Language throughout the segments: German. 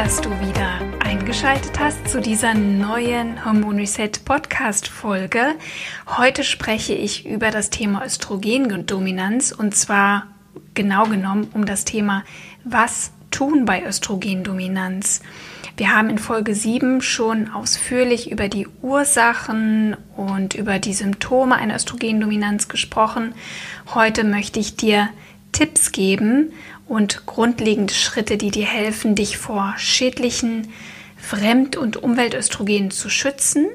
Dass du wieder eingeschaltet hast zu dieser neuen Hormon Reset Podcast Folge. Heute spreche ich über das Thema Östrogendominanz und zwar genau genommen um das Thema, was tun bei Östrogendominanz. Wir haben in Folge 7 schon ausführlich über die Ursachen und über die Symptome einer Östrogendominanz gesprochen. Heute möchte ich dir Tipps geben und grundlegende Schritte, die dir helfen, dich vor schädlichen Fremd- und Umweltöstrogenen zu schützen.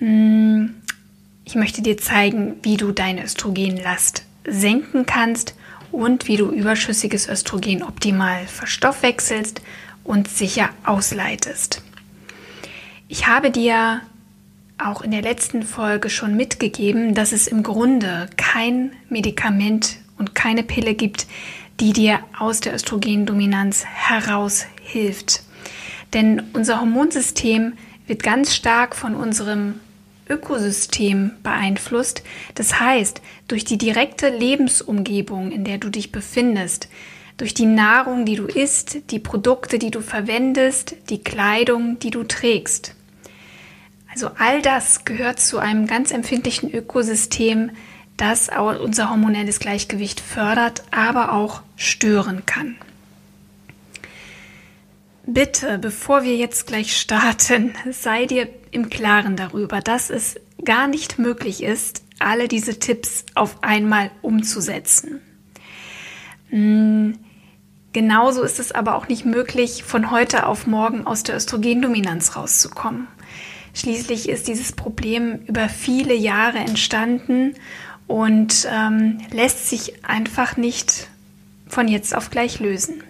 Hm, ich möchte dir zeigen, wie du deine Östrogenlast senken kannst und wie du überschüssiges Östrogen optimal verstoffwechselst und sicher ausleitest. Ich habe dir auch in der letzten Folge schon mitgegeben, dass es im Grunde kein Medikament und keine Pille gibt, die dir aus der Östrogendominanz heraus hilft. Denn unser Hormonsystem wird ganz stark von unserem Ökosystem beeinflusst. Das heißt, durch die direkte Lebensumgebung, in der du dich befindest, durch die Nahrung, die du isst, die Produkte, die du verwendest, die Kleidung, die du trägst. Also all das gehört zu einem ganz empfindlichen Ökosystem, das unser hormonelles Gleichgewicht fördert, aber auch stören kann. Bitte, bevor wir jetzt gleich starten, sei dir im Klaren darüber, dass es gar nicht möglich ist, alle diese Tipps auf einmal umzusetzen. Hm, genauso ist es aber auch nicht möglich, von heute auf morgen aus der Östrogendominanz rauszukommen. Schließlich ist dieses Problem über viele Jahre entstanden und ähm, lässt sich einfach nicht von jetzt auf gleich lösen.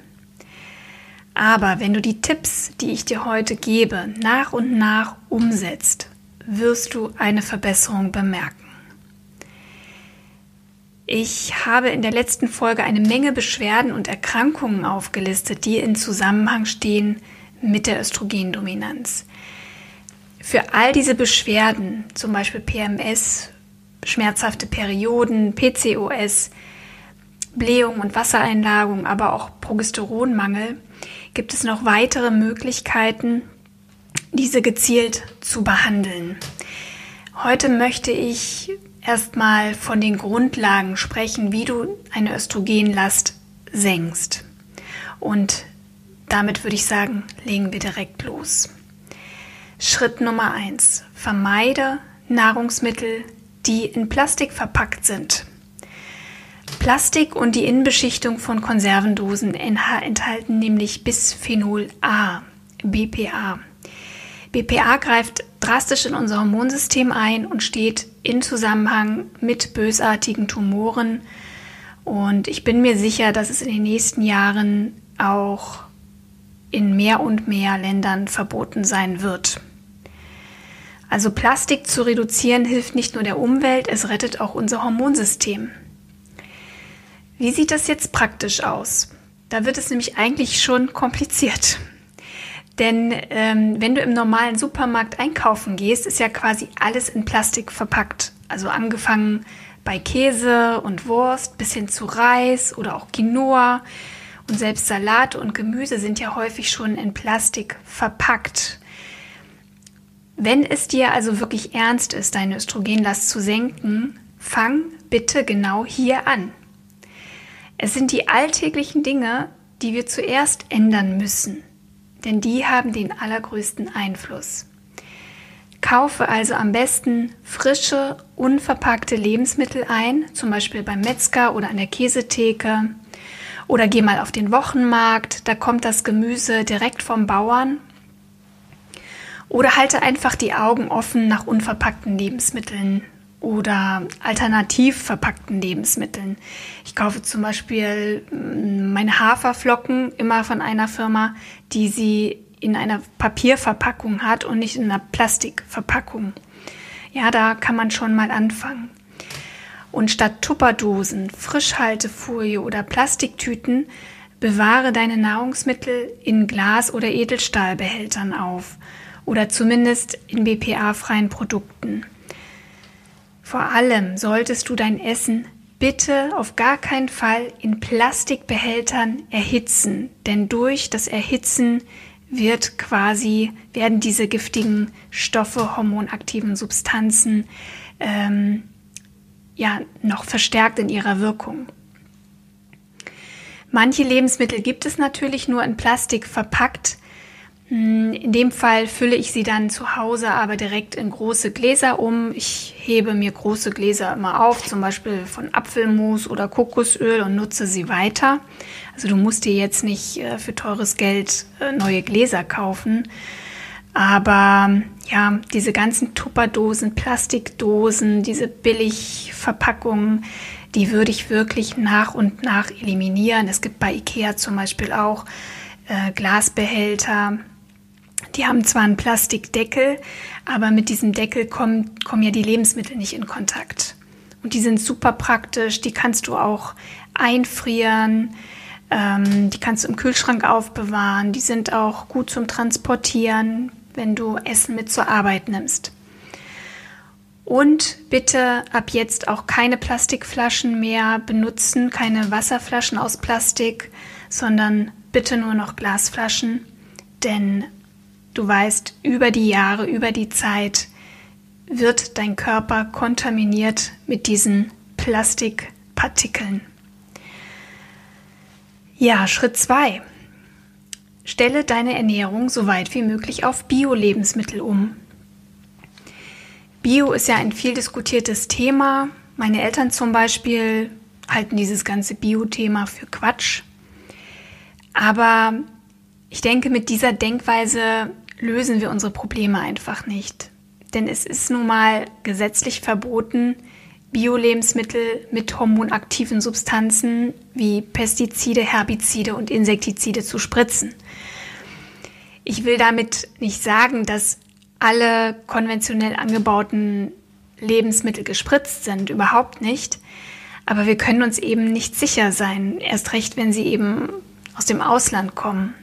Aber wenn du die Tipps, die ich dir heute gebe, nach und nach umsetzt, wirst du eine Verbesserung bemerken. Ich habe in der letzten Folge eine Menge Beschwerden und Erkrankungen aufgelistet, die in Zusammenhang stehen mit der Östrogendominanz. Für all diese Beschwerden, zum Beispiel PMS, schmerzhafte Perioden, PCOS, Blähung und Wassereinlagung, aber auch Progesteronmangel, gibt es noch weitere Möglichkeiten, diese gezielt zu behandeln. Heute möchte ich erstmal von den Grundlagen sprechen, wie du eine Östrogenlast senkst. Und damit würde ich sagen, legen wir direkt los. Schritt Nummer eins: Vermeide Nahrungsmittel, die in Plastik verpackt sind. Plastik und die Innenbeschichtung von Konservendosen enthalten nämlich Bisphenol A, BPA. BPA greift drastisch in unser Hormonsystem ein und steht in Zusammenhang mit bösartigen Tumoren. Und ich bin mir sicher, dass es in den nächsten Jahren auch in mehr und mehr Ländern verboten sein wird. Also Plastik zu reduzieren hilft nicht nur der Umwelt, es rettet auch unser Hormonsystem. Wie sieht das jetzt praktisch aus? Da wird es nämlich eigentlich schon kompliziert. Denn ähm, wenn du im normalen Supermarkt einkaufen gehst, ist ja quasi alles in Plastik verpackt. Also angefangen bei Käse und Wurst bis hin zu Reis oder auch Quinoa. Und selbst Salat und Gemüse sind ja häufig schon in Plastik verpackt. Wenn es dir also wirklich ernst ist, deine Östrogenlast zu senken, fang bitte genau hier an. Es sind die alltäglichen Dinge, die wir zuerst ändern müssen, denn die haben den allergrößten Einfluss. Kaufe also am besten frische, unverpackte Lebensmittel ein, zum Beispiel beim Metzger oder an der Käsetheke. Oder geh mal auf den Wochenmarkt, da kommt das Gemüse direkt vom Bauern oder halte einfach die Augen offen nach unverpackten Lebensmitteln oder alternativ verpackten Lebensmitteln. Ich kaufe zum Beispiel mm, meine Haferflocken immer von einer Firma, die sie in einer Papierverpackung hat und nicht in einer Plastikverpackung. Ja, da kann man schon mal anfangen. Und statt Tupperdosen, Frischhaltefolie oder Plastiktüten bewahre deine Nahrungsmittel in Glas- oder Edelstahlbehältern auf oder zumindest in BPA-freien Produkten. Vor allem solltest du dein Essen bitte auf gar keinen Fall in Plastikbehältern erhitzen, denn durch das Erhitzen wird quasi, werden diese giftigen Stoffe, hormonaktiven Substanzen ähm, ja noch verstärkt in ihrer Wirkung. Manche Lebensmittel gibt es natürlich nur in Plastik verpackt, in dem Fall fülle ich sie dann zu Hause aber direkt in große Gläser um. Ich hebe mir große Gläser immer auf, zum Beispiel von Apfelmus oder Kokosöl und nutze sie weiter. Also du musst dir jetzt nicht äh, für teures Geld äh, neue Gläser kaufen. Aber ja, diese ganzen Tupperdosen, Plastikdosen, diese Billigverpackungen, die würde ich wirklich nach und nach eliminieren. Es gibt bei Ikea zum Beispiel auch äh, Glasbehälter, die haben zwar einen Plastikdeckel, aber mit diesem Deckel kommen, kommen ja die Lebensmittel nicht in Kontakt. Und die sind super praktisch, die kannst du auch einfrieren, ähm, die kannst du im Kühlschrank aufbewahren, die sind auch gut zum Transportieren, wenn du Essen mit zur Arbeit nimmst. Und bitte ab jetzt auch keine Plastikflaschen mehr benutzen, keine Wasserflaschen aus Plastik, sondern bitte nur noch Glasflaschen, denn Du weißt, über die Jahre, über die Zeit wird dein Körper kontaminiert mit diesen Plastikpartikeln. Ja, Schritt 2. Stelle deine Ernährung so weit wie möglich auf Bio-Lebensmittel um. Bio ist ja ein viel diskutiertes Thema. Meine Eltern zum Beispiel halten dieses ganze Bio-Thema für Quatsch. Aber ich denke, mit dieser Denkweise lösen wir unsere Probleme einfach nicht. Denn es ist nun mal gesetzlich verboten, Bio-Lebensmittel mit hormonaktiven Substanzen wie Pestizide, Herbizide und Insektizide zu spritzen. Ich will damit nicht sagen, dass alle konventionell angebauten Lebensmittel gespritzt sind, überhaupt nicht. Aber wir können uns eben nicht sicher sein, erst recht, wenn sie eben aus dem Ausland kommen.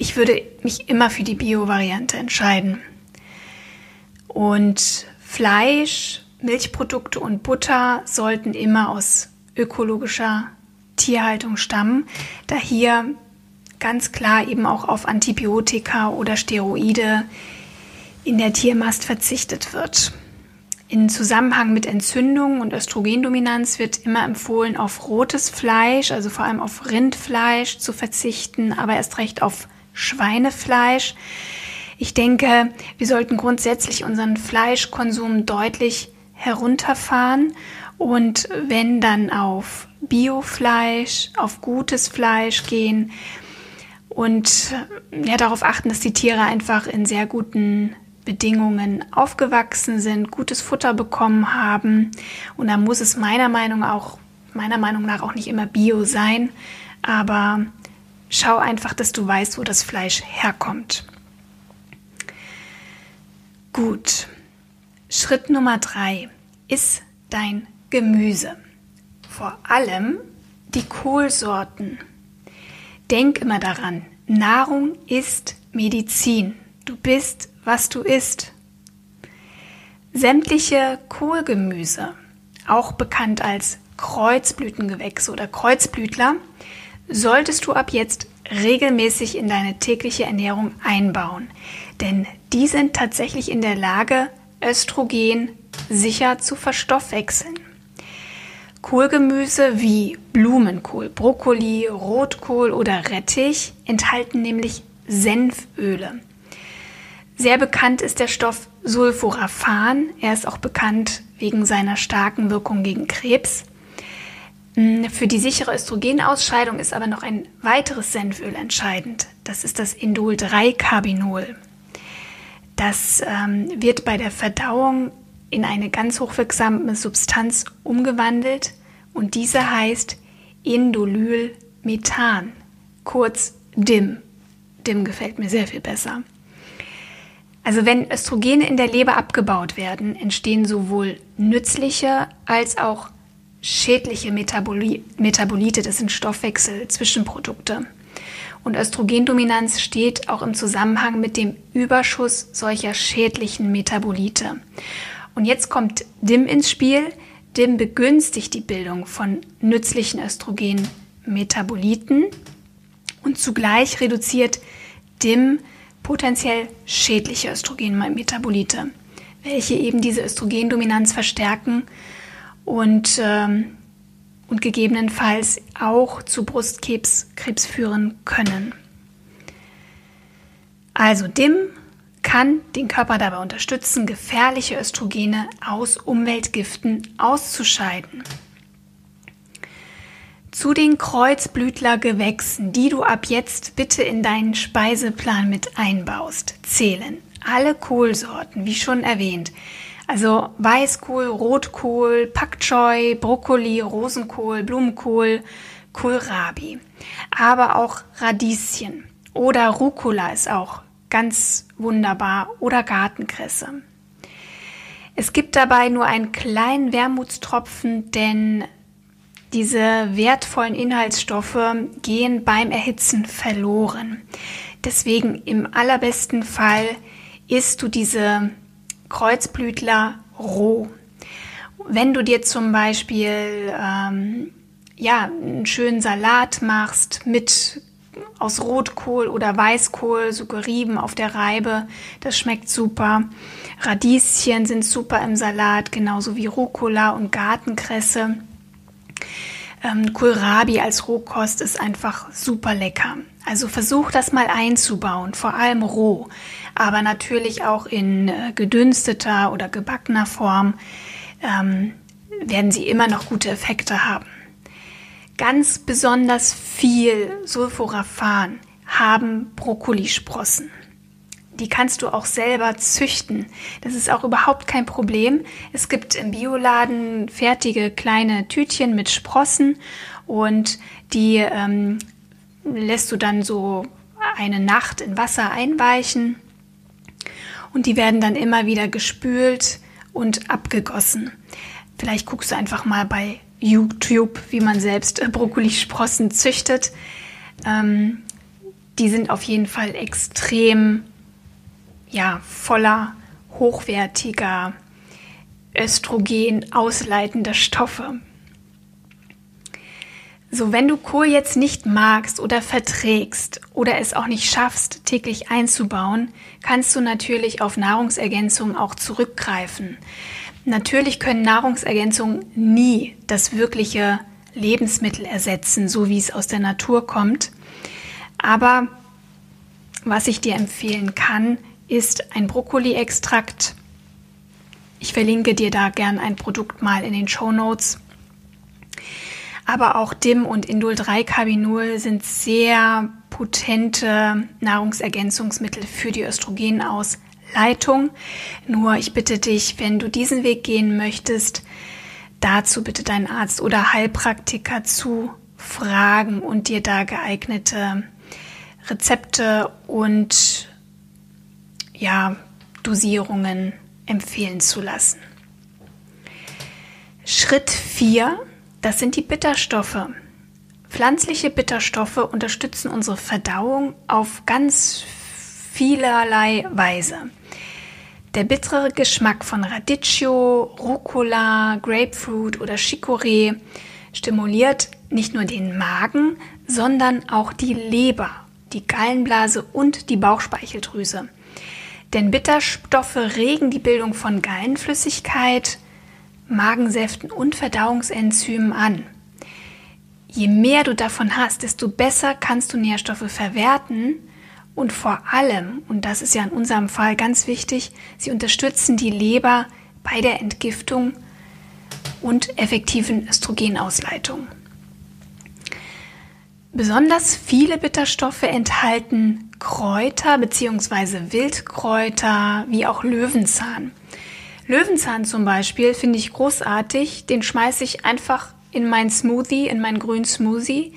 Ich würde mich immer für die Bio-Variante entscheiden. Und Fleisch, Milchprodukte und Butter sollten immer aus ökologischer Tierhaltung stammen, da hier ganz klar eben auch auf Antibiotika oder Steroide in der Tiermast verzichtet wird. In Zusammenhang mit Entzündung und Östrogendominanz wird immer empfohlen, auf rotes Fleisch, also vor allem auf Rindfleisch zu verzichten, aber erst recht auf Schweinefleisch. Ich denke, wir sollten grundsätzlich unseren Fleischkonsum deutlich herunterfahren und wenn dann auf Biofleisch, auf gutes Fleisch gehen und ja, darauf achten, dass die Tiere einfach in sehr guten Bedingungen aufgewachsen sind, gutes Futter bekommen haben. Und da muss es meiner Meinung auch, meiner Meinung nach auch nicht immer Bio sein, aber Schau einfach, dass du weißt, wo das Fleisch herkommt. Gut. Schritt Nummer drei ist dein Gemüse. Vor allem die Kohlsorten. Denk immer daran, Nahrung ist Medizin. Du bist, was du isst. Sämtliche Kohlgemüse, auch bekannt als Kreuzblütengewächse oder Kreuzblütler, solltest du ab jetzt regelmäßig in deine tägliche Ernährung einbauen. Denn die sind tatsächlich in der Lage, Östrogen sicher zu verstoffwechseln. Kohlgemüse wie Blumenkohl, Brokkoli, Rotkohl oder Rettich enthalten nämlich Senföle. Sehr bekannt ist der Stoff Sulforaphan. Er ist auch bekannt wegen seiner starken Wirkung gegen Krebs. Mm, für die sichere Östrogenausscheidung ist aber noch ein weiteres Senföl entscheidend. Das ist das Indol-3-Carbinol. Das ähm, wird bei der Verdauung in eine ganz hochwirksame Substanz umgewandelt und diese heißt Indolylmethan, kurz DIM. DIM gefällt mir sehr viel besser. Also wenn Östrogene in der Leber abgebaut werden, entstehen sowohl nützliche als auch schädliche Metaboli Metabolite, das sind Stoffwechsel-Zwischenprodukte. Und Östrogendominanz steht auch im Zusammenhang mit dem Überschuss solcher schädlichen Metabolite. Und jetzt kommt DIM ins Spiel. DIM begünstigt die Bildung von nützlichen Östrogenmetaboliten und zugleich reduziert DIM potenziell schädliche Östrogenmetabolite, welche eben diese Östrogendominanz verstärken und, ähm, und gegebenenfalls auch zu Brustkrebs Krebs führen können. Also DIM kann den Körper dabei unterstützen, gefährliche Östrogene aus Umweltgiften auszuscheiden. Zu den Kreuzblütlergewächsen, die du ab jetzt bitte in deinen Speiseplan mit einbaust, zählen alle Kohlsorten, wie schon erwähnt. Also Weißkohl, Rotkohl, Pak Choi, Brokkoli, Rosenkohl, Blumenkohl, Kohlrabi. Aber auch Radieschen oder Rucola ist auch ganz wunderbar oder Gartenkresse. Es gibt dabei nur einen kleinen Wermutstropfen, denn diese wertvollen Inhaltsstoffe gehen beim Erhitzen verloren. Deswegen im allerbesten Fall isst du diese Kreuzblütler roh. Wenn du dir zum Beispiel ähm, ja, einen schönen Salat machst mit aus Rotkohl oder Weißkohl, so gerieben auf der Reibe. Das schmeckt super. Radieschen sind super im Salat, genauso wie Rucola und Gartenkresse. Ähm, Kohlrabi als Rohkost ist einfach super lecker. Also versuch das mal einzubauen, vor allem roh, aber natürlich auch in äh, gedünsteter oder gebackener Form ähm, werden sie immer noch gute Effekte haben. Ganz besonders viel Sulforaphan haben Brokkolisprossen. Die kannst du auch selber züchten. Das ist auch überhaupt kein Problem. Es gibt im Bioladen fertige kleine Tütchen mit Sprossen und die ähm, lässt du dann so eine Nacht in Wasser einweichen und die werden dann immer wieder gespült und abgegossen. Vielleicht guckst du einfach mal bei YouTube, wie man selbst äh, Brokkolisprossen züchtet. Ähm, die sind auf jeden Fall extrem ja, voller hochwertiger Östrogen ausleitender Stoffe. So, wenn du Kohl jetzt nicht magst oder verträgst oder es auch nicht schaffst, täglich einzubauen, kannst du natürlich auf Nahrungsergänzungen auch zurückgreifen. Natürlich können Nahrungsergänzungen nie das wirkliche Lebensmittel ersetzen, so wie es aus der Natur kommt. Aber was ich dir empfehlen kann, ist ein Brokkoli-Extrakt. Ich verlinke dir da gern ein Produkt mal in den Show Notes. Aber auch DIM und Indol 3 Carbinol sind sehr potente Nahrungsergänzungsmittel für die Östrogenaus Leitung. Nur ich bitte dich, wenn du diesen Weg gehen möchtest, dazu bitte deinen Arzt oder Heilpraktiker zu fragen und dir da geeignete Rezepte und ja, Dosierungen empfehlen zu lassen. Schritt 4, das sind die Bitterstoffe. Pflanzliche Bitterstoffe unterstützen unsere Verdauung auf ganz vielerlei Weise. Der bittere Geschmack von Radicchio, Rucola, Grapefruit oder Chicorée stimuliert nicht nur den Magen, sondern auch die Leber, die Gallenblase und die Bauchspeicheldrüse. Denn Bitterstoffe regen die Bildung von Gallenflüssigkeit, Magensäften und Verdauungsenzymen an. Je mehr du davon hast, desto besser kannst du Nährstoffe verwerten und vor allem, und das ist ja in unserem Fall ganz wichtig, sie unterstützen die Leber bei der Entgiftung und effektiven Östrogenausleitung. Besonders viele Bitterstoffe enthalten Kräuter bzw. Wildkräuter wie auch Löwenzahn. Löwenzahn zum Beispiel finde ich großartig. Den schmeiße ich einfach in meinen Smoothie, in meinen grünen Smoothie.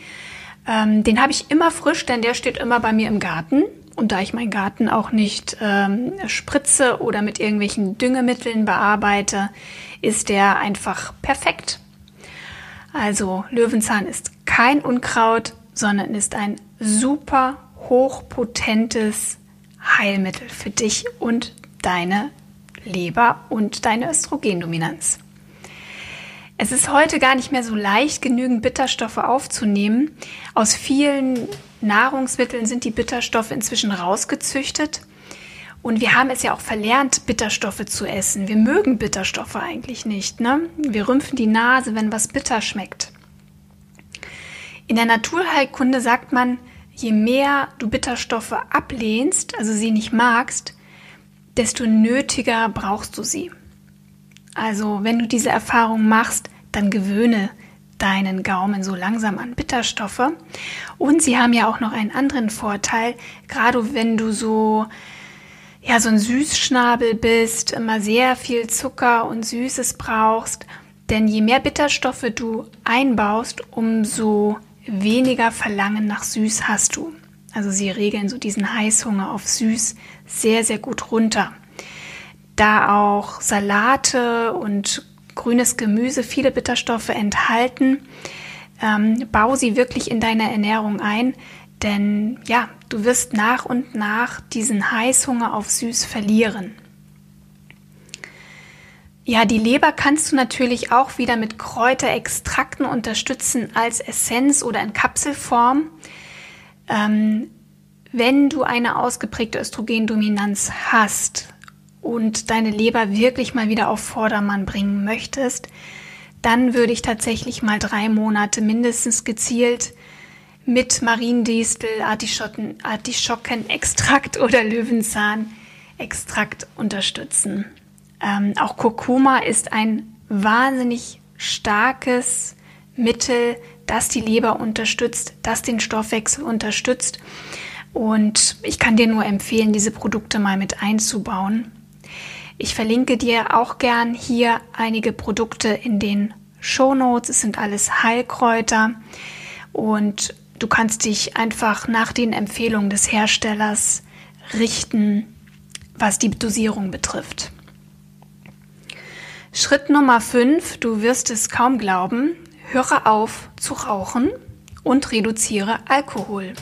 Ähm, den habe ich immer frisch, denn der steht immer bei mir im Garten. Und da ich meinen Garten auch nicht ähm, spritze oder mit irgendwelchen Düngemitteln bearbeite, ist der einfach perfekt. Also Löwenzahn ist kein Unkraut, sondern ist ein super hochpotentes Heilmittel für dich und deine Leber und deine Östrogendominanz. Es ist heute gar nicht mehr so leicht, genügend Bitterstoffe aufzunehmen. Aus vielen Nahrungsmitteln sind die Bitterstoffe inzwischen rausgezüchtet. Und wir haben es ja auch verlernt, Bitterstoffe zu essen. Wir mögen Bitterstoffe eigentlich nicht. Ne? Wir rümpfen die Nase, wenn was bitter schmeckt. In der Naturheilkunde sagt man, je mehr du Bitterstoffe ablehnst, also sie nicht magst, desto nötiger brauchst du sie. Also wenn du diese Erfahrung machst, dann gewöhne deinen Gaumen so langsam an Bitterstoffe. Und sie haben ja auch noch einen anderen Vorteil, gerade wenn du so ja so ein Süßschnabel bist, immer sehr viel Zucker und Süßes brauchst, denn je mehr Bitterstoffe du einbaust, umso weniger Verlangen nach Süß hast du. Also sie regeln so diesen Heißhunger auf Süß sehr, sehr gut runter. Da auch Salate und grünes Gemüse viele Bitterstoffe enthalten, ähm, bau sie wirklich in deine Ernährung ein, denn ja, du wirst nach und nach diesen Heißhunger auf Süß verlieren. Ja, die Leber kannst du natürlich auch wieder mit Kräuterextrakten unterstützen als Essenz oder in Kapselform. Ähm, wenn du eine ausgeprägte Östrogendominanz hast und deine Leber wirklich mal wieder auf Vordermann bringen möchtest, dann würde ich tatsächlich mal drei Monate mindestens gezielt mit Mariendistel, Artischocken, Artischockenextrakt oder Löwenzahnextrakt unterstützen. Ähm, auch Kurkuma ist ein wahnsinnig starkes Mittel, das die Leber unterstützt, das den Stoffwechsel unterstützt. Und ich kann dir nur empfehlen, diese Produkte mal mit einzubauen. Ich verlinke dir auch gern hier einige Produkte in den Show Notes. Es sind alles Heilkräuter und du kannst dich einfach nach den Empfehlungen des Herstellers richten, was die Dosierung betrifft. Schritt Nummer 5, du wirst es kaum glauben, höre auf zu rauchen und reduziere Alkohol.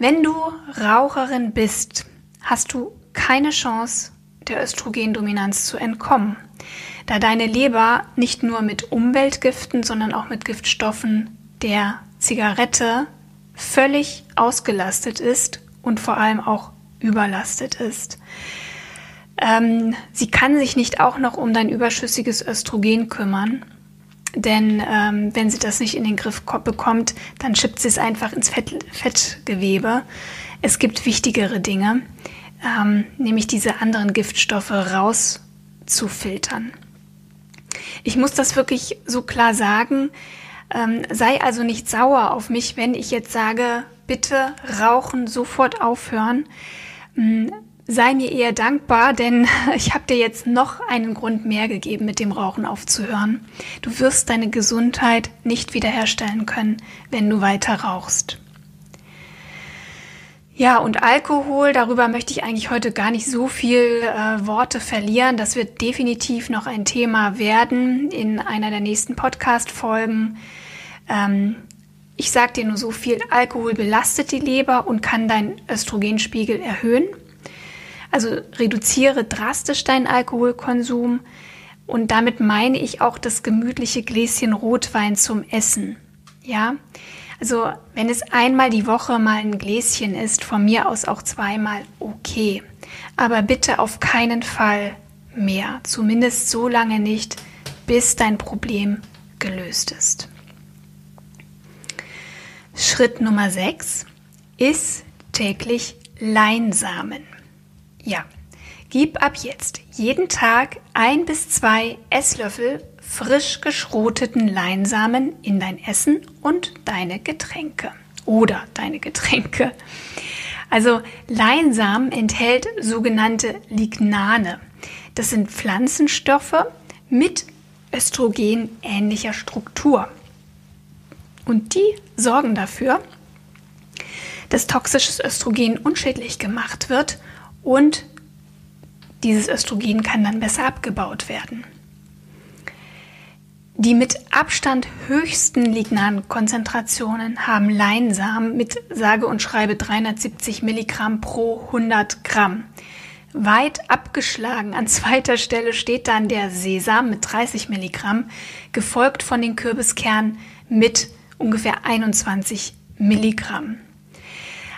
Wenn du Raucherin bist, hast du keine Chance, der Östrogendominanz zu entkommen, da deine Leber nicht nur mit Umweltgiften, sondern auch mit Giftstoffen der Zigarette völlig ausgelastet ist und vor allem auch überlastet ist. Ähm, sie kann sich nicht auch noch um dein überschüssiges Östrogen kümmern. Denn ähm, wenn sie das nicht in den Griff bekommt, dann schippt sie es einfach ins Fett, Fettgewebe. Es gibt wichtigere Dinge, ähm, nämlich diese anderen Giftstoffe rauszufiltern. Ich muss das wirklich so klar sagen. Ähm, sei also nicht sauer auf mich, wenn ich jetzt sage, bitte rauchen, sofort aufhören. Sei mir eher dankbar, denn ich habe dir jetzt noch einen Grund mehr gegeben, mit dem Rauchen aufzuhören. Du wirst deine Gesundheit nicht wiederherstellen können, wenn du weiter rauchst. Ja, und Alkohol, darüber möchte ich eigentlich heute gar nicht so viel äh, Worte verlieren. Das wird definitiv noch ein Thema werden in einer der nächsten Podcast-Folgen. Ähm, ich sage dir nur so viel, Alkohol belastet die Leber und kann deinen Östrogenspiegel erhöhen. Also reduziere drastisch deinen Alkoholkonsum und damit meine ich auch das gemütliche Gläschen Rotwein zum Essen. Ja, also wenn es einmal die Woche mal ein Gläschen ist, von mir aus auch zweimal, okay. Aber bitte auf keinen Fall mehr. Zumindest so lange nicht, bis dein Problem gelöst ist. Schritt Nummer 6 ist täglich Leinsamen. Ja, gib ab jetzt jeden Tag ein bis zwei Esslöffel frisch geschroteten Leinsamen in dein Essen und deine Getränke. Oder deine Getränke. Also Leinsamen enthält sogenannte Lignane. Das sind Pflanzenstoffe mit östrogenähnlicher Struktur. Und die sorgen dafür, dass toxisches Östrogen unschädlich gemacht wird und dieses Östrogen kann dann besser abgebaut werden. Die mit Abstand höchsten Lignankonzentrationen haben Leinsamen mit sage und schreibe 370 Milligramm pro 100 Gramm. Weit abgeschlagen an zweiter Stelle steht dann der Sesam mit 30 Milligramm, gefolgt von den Kürbiskernen mit ungefähr 21 Milligramm.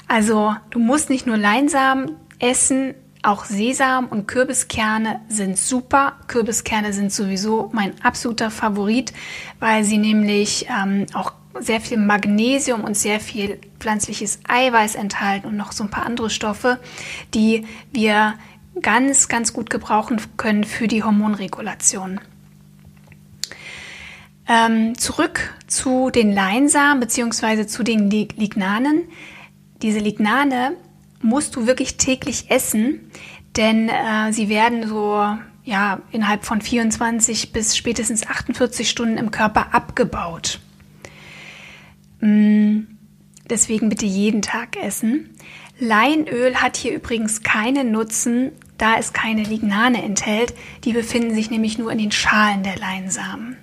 Also du musst nicht nur Leinsamen essen, auch Sesam und Kürbiskerne sind super. Kürbiskerne sind sowieso mein absoluter Favorit, weil sie nämlich ähm, auch sehr viel Magnesium und sehr viel pflanzliches Eiweiß enthalten und noch so ein paar andere Stoffe, die wir ganz, ganz gut gebrauchen können für die Hormonregulation. Ähm, zurück zu den Leinsamen bzw. zu den Lignanen. Diese Lignane musst du wirklich täglich essen, denn äh, sie werden so ja, innerhalb von 24 bis spätestens 48 Stunden im Körper abgebaut. Mm, deswegen bitte jeden Tag essen. Leinöl hat hier übrigens keinen Nutzen, da es keine Lignane enthält. Die befinden sich nämlich nur in den Schalen der Leinsamen.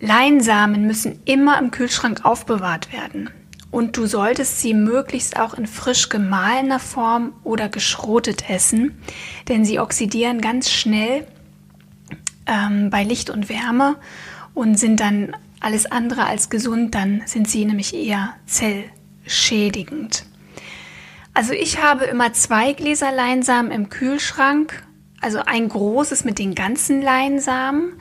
Leinsamen müssen immer im Kühlschrank aufbewahrt werden. Und du solltest sie möglichst auch in frisch gemahlener Form oder geschrotet essen, denn sie oxidieren ganz schnell ähm, bei Licht und Wärme und sind dann alles andere als gesund, dann sind sie nämlich eher zellschädigend. Also ich habe immer zwei Gläser Leinsamen im Kühlschrank, also ein großes mit den ganzen Leinsamen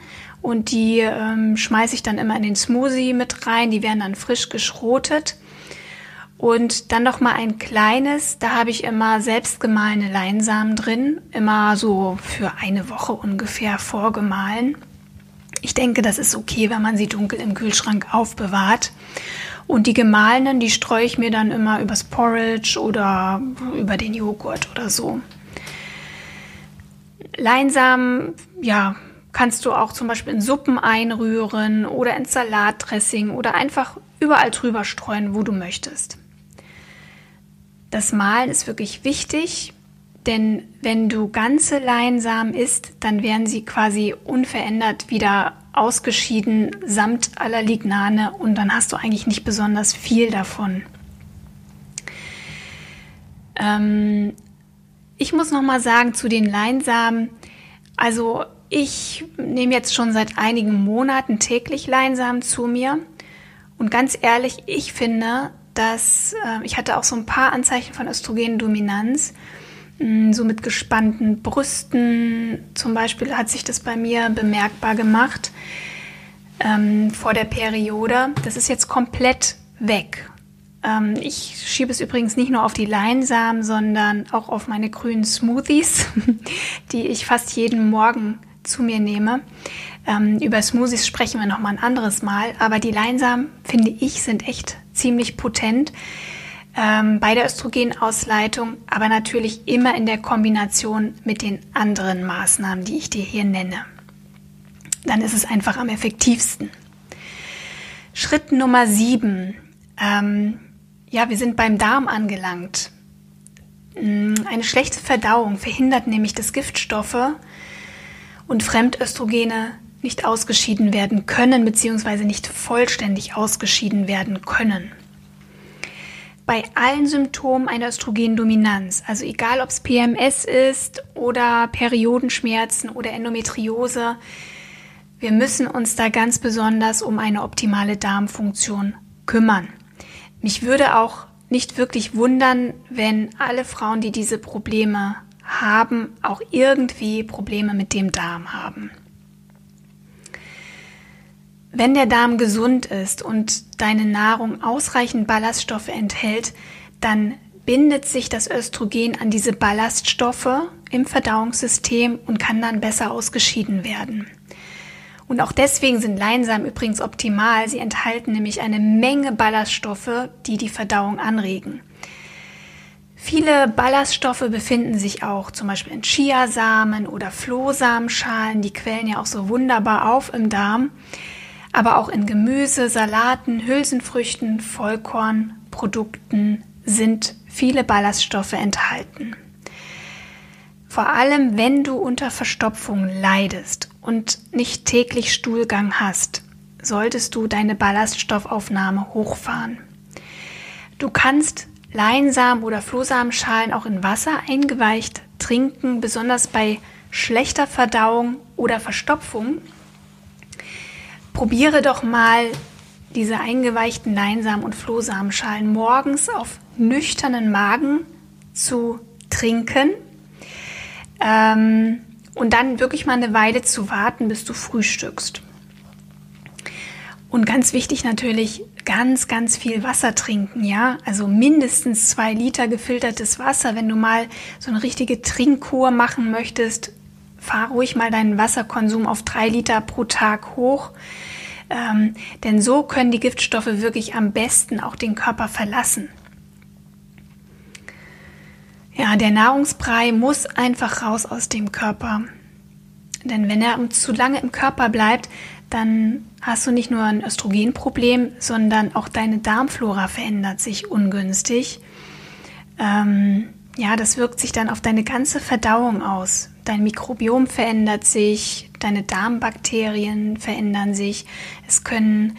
und die ähm, schmeiße ich dann immer in den Smoothie mit rein, die werden dann frisch geschrotet. Und dann noch mal ein kleines, da habe ich immer selbstgemahlene Leinsamen drin, immer so für eine Woche ungefähr vorgemahlen. Ich denke, das ist okay, wenn man sie dunkel im Kühlschrank aufbewahrt. Und die gemahlenen, die streue ich mir dann immer übers Porridge oder über den Joghurt oder so. Leinsamen, ja, kannst du auch zum Beispiel in Suppen einrühren oder in Salatdressing oder einfach überall drüber streuen, wo du möchtest. Das Malen ist wirklich wichtig, denn wenn du ganze Leinsamen isst, dann werden sie quasi unverändert wieder ausgeschieden samt aller Lignane und dann hast du eigentlich nicht besonders viel davon. Ähm, ich muss noch mal sagen zu den Leinsamen, also ich nehme jetzt schon seit einigen Monaten täglich Leinsamen zu mir und ganz ehrlich, ich finde, dass äh, ich hatte auch so ein paar Anzeichen von Östrogendominanz. Mm, so mit gespannten Brüsten zum Beispiel hat sich das bei mir bemerkbar gemacht ähm, vor der Periode. Das ist jetzt komplett weg. Ähm, ich schiebe es übrigens nicht nur auf die Leinsamen, sondern auch auf meine grünen Smoothies, die ich fast jeden Morgen zu mir nehme. Ähm, über Smoothies sprechen wir noch mal ein anderes Mal, aber die Leinsamen, finde ich, sind echt ziemlich potent ähm, bei der Östrogenausleitung, aber natürlich immer in der Kombination mit den anderen Maßnahmen, die ich dir hier nenne. Dann ist es einfach am effektivsten. Schritt Nummer sieben. Ähm, ja, wir sind beim Darm angelangt. Mm, eine schlechte Verdauung verhindert nämlich, dass Giftstoffe und Fremdöstrogene nicht ausgeschieden werden können bzw. nicht vollständig ausgeschieden werden können. Bei allen Symptomen einer Östrogendominanz, also egal ob es PMS ist oder Periodenschmerzen oder Endometriose, wir müssen uns da ganz besonders um eine optimale Darmfunktion kümmern. Mich würde auch nicht wirklich wundern, wenn alle Frauen, die diese Probleme haben, auch irgendwie Probleme mit dem Darm haben. Wenn der Darm gesund ist und deine Nahrung ausreichend Ballaststoffe enthält, dann bindet sich das Östrogen an diese Ballaststoffe im Verdauungssystem und kann dann besser ausgeschieden werden. Und auch deswegen sind Leinsamen übrigens optimal. Sie enthalten nämlich eine Menge Ballaststoffe, die die Verdauung anregen. Viele Ballaststoffe befinden sich auch zum Beispiel in Chiasamen oder Flohsamenschalen. Die quellen ja auch so wunderbar auf im Darm. Aber auch in Gemüse, Salaten, Hülsenfrüchten, Vollkornprodukten sind viele Ballaststoffe enthalten. Vor allem, wenn du unter Verstopfung leidest und nicht täglich Stuhlgang hast, solltest du deine Ballaststoffaufnahme hochfahren. Du kannst Leinsamen oder Flohsamenschalen auch in Wasser eingeweicht trinken, besonders bei schlechter Verdauung oder Verstopfung. Probiere doch mal diese eingeweichten Leinsamen und Flohsamenschalen morgens auf nüchternen Magen zu trinken ähm, und dann wirklich mal eine Weile zu warten, bis du frühstückst. Und ganz wichtig natürlich, ganz, ganz viel Wasser trinken, ja. Also mindestens zwei Liter gefiltertes Wasser. Wenn du mal so eine richtige Trinkkur machen möchtest, fahr ruhig mal deinen Wasserkonsum auf drei Liter pro Tag hoch. Ähm, denn so können die Giftstoffe wirklich am besten auch den Körper verlassen. Ja, der Nahrungsbrei muss einfach raus aus dem Körper. Denn wenn er zu lange im Körper bleibt, dann hast du nicht nur ein Östrogenproblem, sondern auch deine Darmflora verändert sich ungünstig. Ähm, ja, das wirkt sich dann auf deine ganze Verdauung aus. Dein Mikrobiom verändert sich, deine Darmbakterien verändern sich. Es können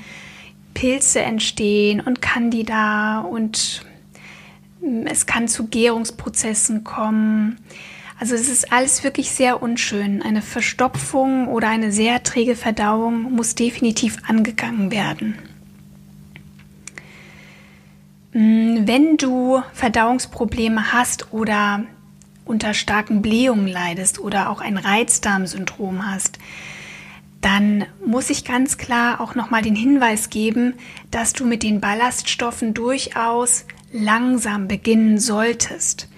Pilze entstehen und Candida und es kann zu Gärungsprozessen kommen. Also es ist alles wirklich sehr unschön. Eine Verstopfung oder eine sehr träge Verdauung muss definitiv angegangen werden. Mm, wenn du Verdauungsprobleme hast oder unter starken Blähungen leidest oder auch ein Reizdarmsyndrom hast, dann muss ich ganz klar auch nochmal den Hinweis geben, dass du mit den Ballaststoffen durchaus langsam beginnen solltest.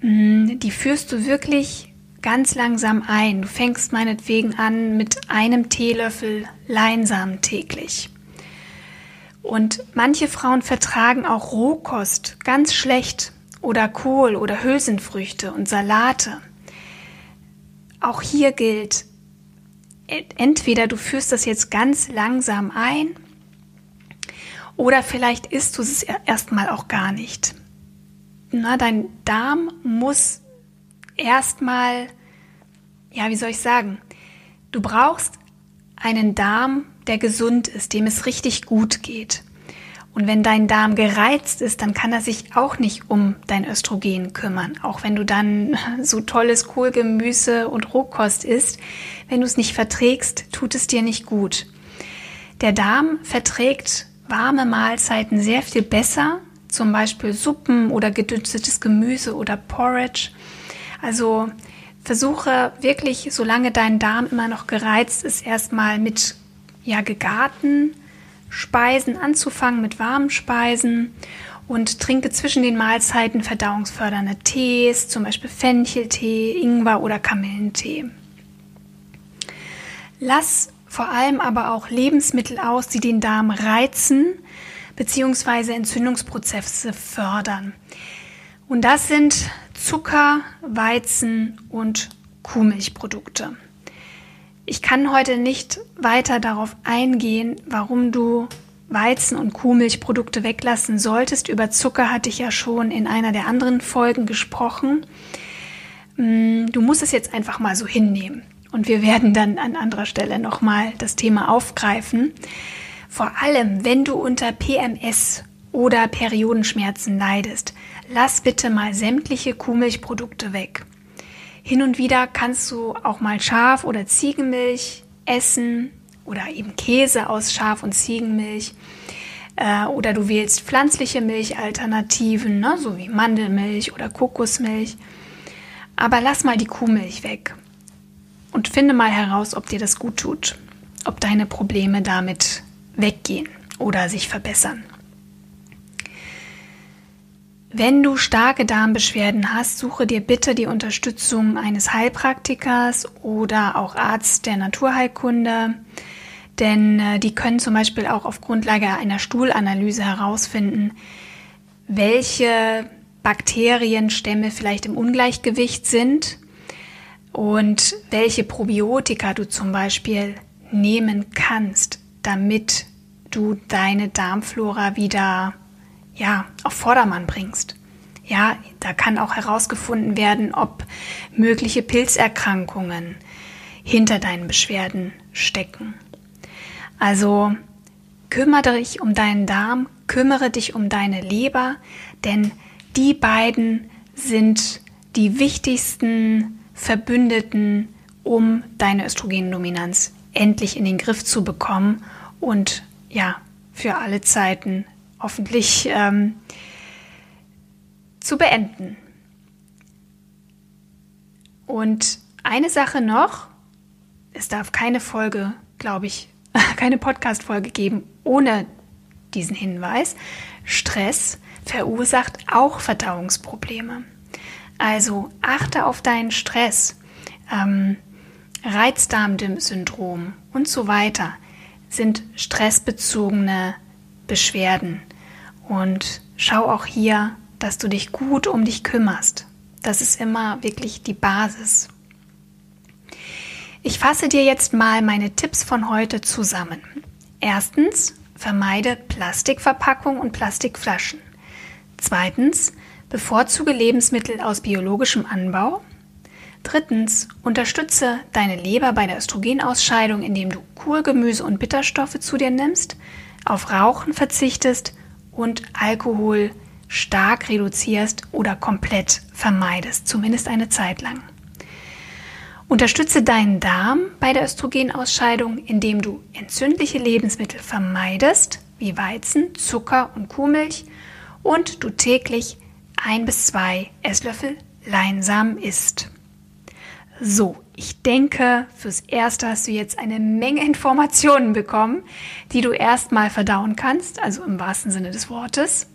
Mm, die führst du wirklich ganz langsam ein. Du fängst meinetwegen an mit einem Teelöffel Leinsamen täglich. Und manche Frauen vertragen auch Rohkost ganz schlecht oder Kohl oder Hülsenfrüchte und Salate. Auch hier gilt, entweder du führst das jetzt ganz langsam ein oder vielleicht isst du es erstmal auch gar nicht. Na, dein Darm muss erstmal, ja, wie soll ich sagen, du brauchst einen Darm, der gesund ist, dem es richtig gut geht. Und wenn dein Darm gereizt ist, dann kann er sich auch nicht um dein Östrogen kümmern. Auch wenn du dann so tolles Kohlgemüse und Rohkost isst, wenn du es nicht verträgst, tut es dir nicht gut. Der Darm verträgt warme Mahlzeiten sehr viel besser, zum Beispiel Suppen oder gedünstetes Gemüse oder Porridge. Also versuche wirklich, solange dein Darm immer noch gereizt ist, erstmal mit ja, gegarten Speisen anzufangen, mit warmen Speisen und trinke zwischen den Mahlzeiten verdauungsfördernde Tees, zum Beispiel Fencheltee, Ingwer oder Kamillentee. Lass vor allem aber auch Lebensmittel aus, die den Darm reizen bzw. Entzündungsprozesse fördern. Und das sind Zucker, Weizen und Kuhmilchprodukte. Ich kann heute nicht weiter darauf eingehen, warum du Weizen- und Kuhmilchprodukte weglassen solltest. Über Zucker hatte ich ja schon in einer der anderen Folgen gesprochen. Mm, du musst es jetzt einfach mal so hinnehmen. Und wir werden dann an anderer Stelle nochmal das Thema aufgreifen. Vor allem, wenn du unter PMS oder Periodenschmerzen leidest, lass bitte mal sämtliche Kuhmilchprodukte weg. Hin und wieder kannst du auch mal Schaf- oder Ziegenmilch essen oder eben Käse aus Schaf- und Ziegenmilch. Äh, oder du wählst pflanzliche Milchalternativen, ne, so wie Mandelmilch oder Kokosmilch. Aber lass mal die Kuhmilch weg und finde mal heraus, ob dir das gut tut, ob deine Probleme damit weggehen oder sich verbessern. Wenn du starke Darmbeschwerden hast, suche dir bitte die Unterstützung eines Heilpraktikers oder auch Arzt der Naturheilkunde, denn äh, die können zum Beispiel auch auf Grundlage einer Stuhlanalyse herausfinden, welche Bakterienstämme vielleicht im Ungleichgewicht sind und welche Probiotika du zum Beispiel nehmen kannst, damit du deine Darmflora wieder ja, auf Vordermann bringst. Ja, da kann auch herausgefunden werden, ob mögliche Pilzerkrankungen hinter deinen Beschwerden stecken. Also kümmere dich um deinen Darm, kümmere dich um deine Leber, denn die beiden sind die wichtigsten Verbündeten, um deine Östrogendominanz endlich in den Griff zu bekommen und ja, für alle Zeiten hoffentlich ähm, zu beenden. Und eine Sache noch, es darf keine Folge, glaube ich, keine Podcast-Folge geben ohne diesen Hinweis. Stress verursacht auch Verdauungsprobleme. Also achte auf deinen Stress, ähm, Reizdarmsyndrom und so weiter sind stressbezogene Beschwerden. Und schau auch hier, dass du dich gut um dich kümmerst. Das ist immer wirklich die Basis. Ich fasse dir jetzt mal meine Tipps von heute zusammen. Erstens, vermeide Plastikverpackung und Plastikflaschen. Zweitens, bevorzuge Lebensmittel aus biologischem Anbau. Drittens, unterstütze deine Leber bei der Östrogenausscheidung, indem du Kurgemüse und Bitterstoffe zu dir nimmst, auf Rauchen verzichtest und Alkohol stark reduzierst oder komplett vermeidest, zumindest eine Zeit lang. Unterstütze deinen Darm bei der Östrogenausscheidung, indem du entzündliche Lebensmittel vermeidest, wie Weizen, Zucker und Kuhmilch, und du täglich ein bis zwei Esslöffel Leinsamen isst. So, ich denke, fürs Erste hast du jetzt eine Menge Informationen bekommen, die du erstmal verdauen kannst, also im wahrsten Sinne des Wortes.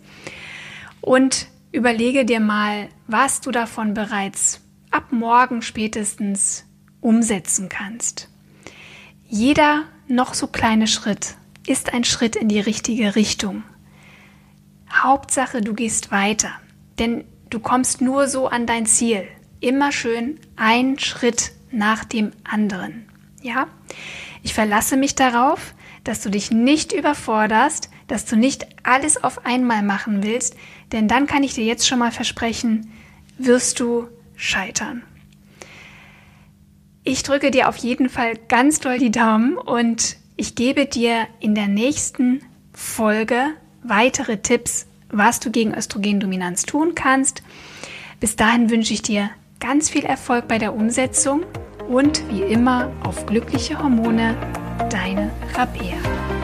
Und überlege dir mal, was du davon bereits ab morgen spätestens umsetzen kannst. Jeder noch so kleine Schritt ist ein Schritt in die richtige Richtung. Hauptsache, du gehst weiter, denn du kommst nur so an dein Ziel. Immer schön ein Schritt nach dem anderen. Ja? Ich verlasse mich darauf, dass du dich nicht überforderst, dass du nicht alles auf einmal machen willst, denn dann kann ich dir jetzt schon mal versprechen, wirst du scheitern. Ich drücke dir auf jeden Fall ganz doll die Daumen und ich gebe dir in der nächsten Folge weitere Tipps, was du gegen Östrogendominanz tun kannst. Bis dahin wünsche ich dir ganz viel Erfolg bei der Umsetzung und wie immer auf glückliche Hormone, deine Rabea.